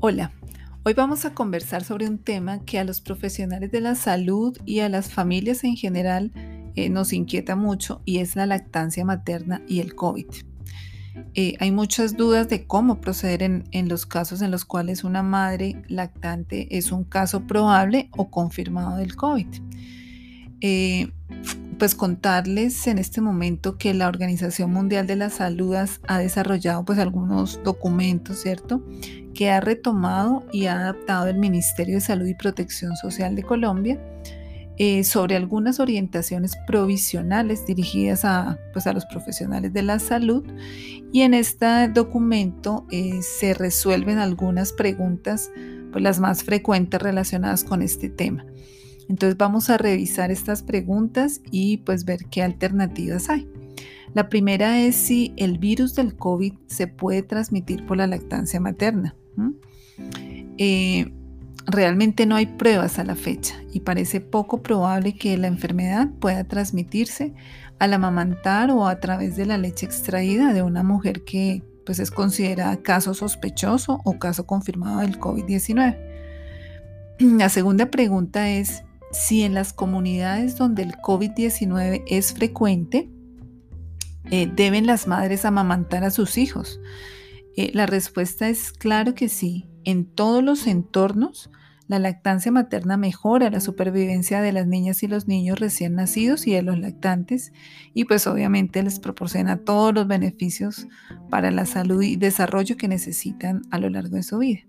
Hola, hoy vamos a conversar sobre un tema que a los profesionales de la salud y a las familias en general eh, nos inquieta mucho y es la lactancia materna y el COVID. Eh, hay muchas dudas de cómo proceder en, los casos en los cuales una madre lactante es un caso probable o confirmado del COVID. Eh, pues contarles en este momento que la Organización Mundial de la Salud ha desarrollado pues algunos documentos, ¿cierto? que ha retomado y ha adaptado el Ministerio de Salud y Protección Social de Colombia eh, sobre algunas orientaciones provisionales dirigidas a, pues, a los profesionales de la salud. Y en este documento eh, se resuelven algunas preguntas, pues las más frecuentes relacionadas con este tema. Entonces vamos a revisar estas preguntas y pues ver qué alternativas hay. La primera es si el virus del COVID se puede transmitir por la lactancia materna. Eh, realmente no hay pruebas a la fecha y parece poco probable que la enfermedad pueda transmitirse al amamantar o a través de la leche extraída de una mujer que pues, es considerada caso sospechoso o caso confirmado del COVID-19. La segunda pregunta es si en las comunidades donde el COVID-19 es frecuente, eh, deben las madres amamantar a sus hijos. Eh, la respuesta es claro que sí. En todos los entornos, la lactancia materna mejora la supervivencia de las niñas y los niños recién nacidos y de los lactantes y pues obviamente les proporciona todos los beneficios para la salud y desarrollo que necesitan a lo largo de su vida.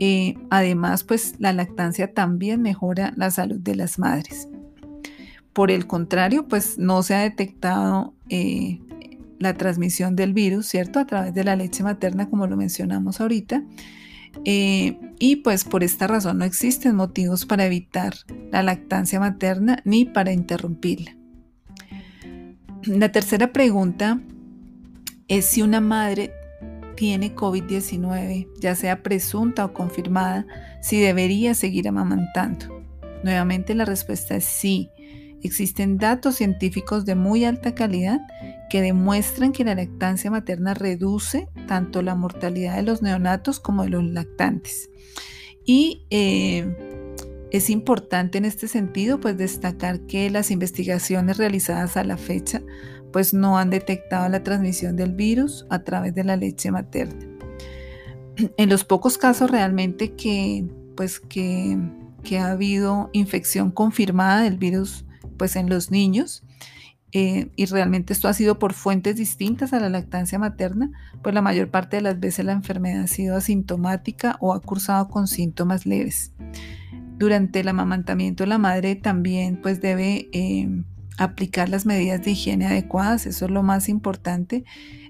Eh, además, pues la lactancia también mejora la salud de las madres. Por el contrario, pues no se ha detectado eh, la transmisión del virus, ¿cierto? A través de la leche materna, como lo mencionamos ahorita. Eh, y pues por esta razón no existen motivos para evitar la lactancia materna ni para interrumpirla. La tercera pregunta es si una madre tiene COVID-19, ya sea presunta o confirmada, si debería seguir amamantando. Nuevamente la respuesta es sí. Existen datos científicos de muy alta calidad que demuestran que la lactancia materna reduce tanto la mortalidad de los neonatos como de los lactantes. Y eh, es importante en este sentido pues destacar que las investigaciones realizadas a la fecha pues no han detectado la transmisión del virus a través de la leche materna. En los pocos casos realmente que pues que, que ha habido infección confirmada del virus pues en los niños, eh, y realmente esto ha sido por fuentes distintas a la lactancia materna, pues la mayor parte de las veces la enfermedad ha sido asintomática o ha cursado con síntomas leves. Durante el amamantamiento la madre también pues debe eh, aplicar las medidas de higiene adecuadas, eso es lo más importante,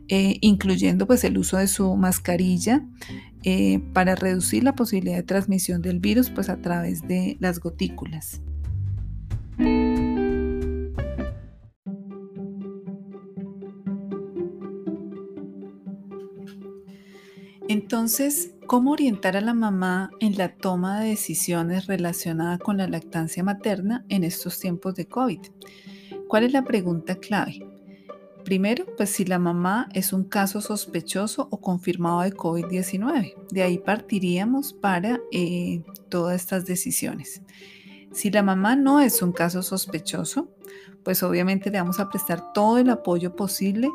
eh, incluyendo pues el uso de su mascarilla para reducir la posibilidad de transmisión del virus pues a través de las gotículas. Entonces, ¿cómo orientar a la mamá en la toma de decisiones relacionada con la lactancia materna en estos tiempos de COVID? ¿Cuál es la pregunta clave? Primero, pues si la mamá es un caso sospechoso o confirmado de COVID-19. De ahí partiríamos para eh, todas estas decisiones. Si la mamá no es un caso sospechoso, pues obviamente le vamos a prestar todo el apoyo posible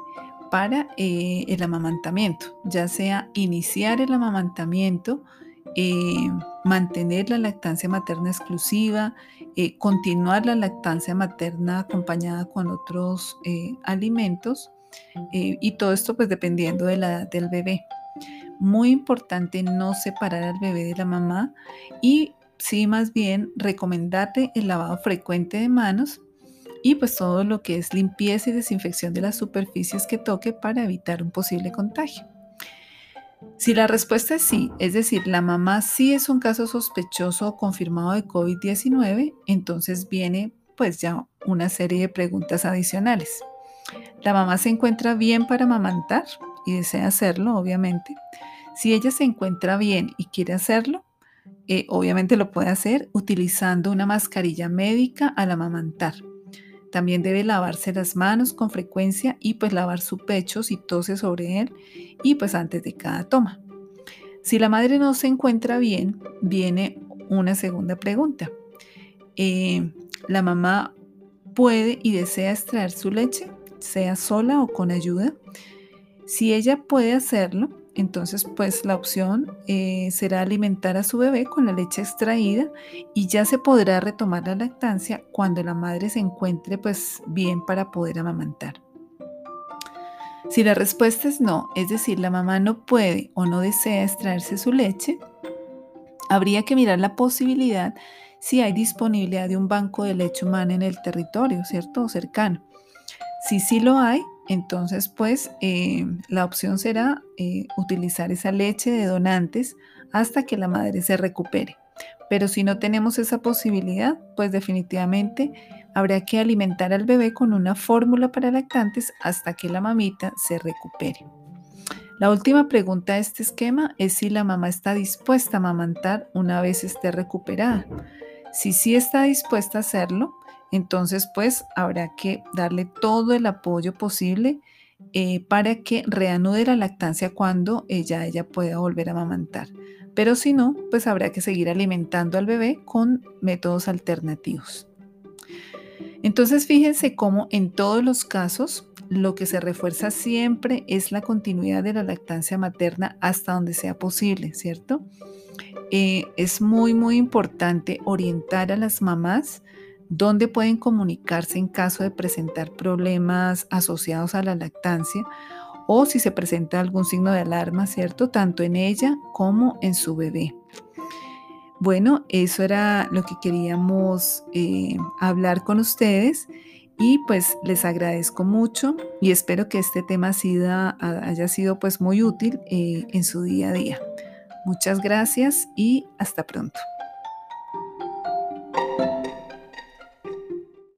para eh, el amamantamiento, ya sea iniciar el amamantamiento, eh, mantener la lactancia materna exclusiva, eh, continuar la lactancia materna acompañada con otros alimentos y todo esto pues dependiendo de la edad del bebé. Muy importante no separar al bebé de la mamá y sí más bien recomendarte el lavado frecuente de manos y pues todo lo que es limpieza y desinfección de las superficies que toque para evitar un posible contagio. Si la respuesta es sí, es decir, la mamá sí es un caso sospechoso o confirmado de COVID-19, entonces viene pues ya una serie de preguntas adicionales. La mamá se encuentra bien para amamantar y desea hacerlo, obviamente. Si ella se encuentra bien y quiere hacerlo, eh, obviamente lo puede hacer utilizando una mascarilla médica al amamantar. También debe lavarse las manos con frecuencia y pues lavar su pecho si tose sobre él y pues antes de cada toma. Si la madre no se encuentra bien, viene una segunda pregunta. Eh, ¿La mamá puede y desea extraer su leche, sea sola o con ayuda? Si ella puede hacerlo, entonces pues la opción eh, será alimentar a su bebé con la leche extraída y ya se podrá retomar la lactancia cuando la madre se encuentre pues bien para poder amamantar. Si la respuesta es no, es decir, la mamá no puede o no desea extraerse su leche, habría que mirar la posibilidad si hay disponibilidad de un banco de leche humana en el territorio, ¿cierto? O cercano. Si sí lo hay, entonces pues eh, la opción será eh, utilizar esa leche de donantes hasta que la madre se recupere. Pero si no tenemos esa posibilidad, pues definitivamente habrá que alimentar al bebé con una fórmula para lactantes hasta que la mamita se recupere. La última pregunta de este esquema es si la mamá está dispuesta a amamantar una vez esté recuperada. Si sí está dispuesta a hacerlo, entonces pues habrá que darle todo el apoyo posible eh, para que reanude la lactancia cuando ella, ella pueda volver a amamantar. Pero si no, pues habrá que seguir alimentando al bebé con métodos alternativos. Entonces fíjense cómo en todos los casos lo que se refuerza siempre es la continuidad de la lactancia materna hasta donde sea posible, ¿cierto? Eh, es muy, muy importante orientar a las mamás dónde pueden comunicarse en caso de presentar problemas asociados a la lactancia o si se presenta algún signo de alarma, ¿cierto? Tanto en ella como en su bebé. Bueno, eso era lo que queríamos eh, hablar con ustedes y pues les agradezco mucho y espero que este tema haya sido pues muy útil eh, en su día a día. Muchas gracias y hasta pronto.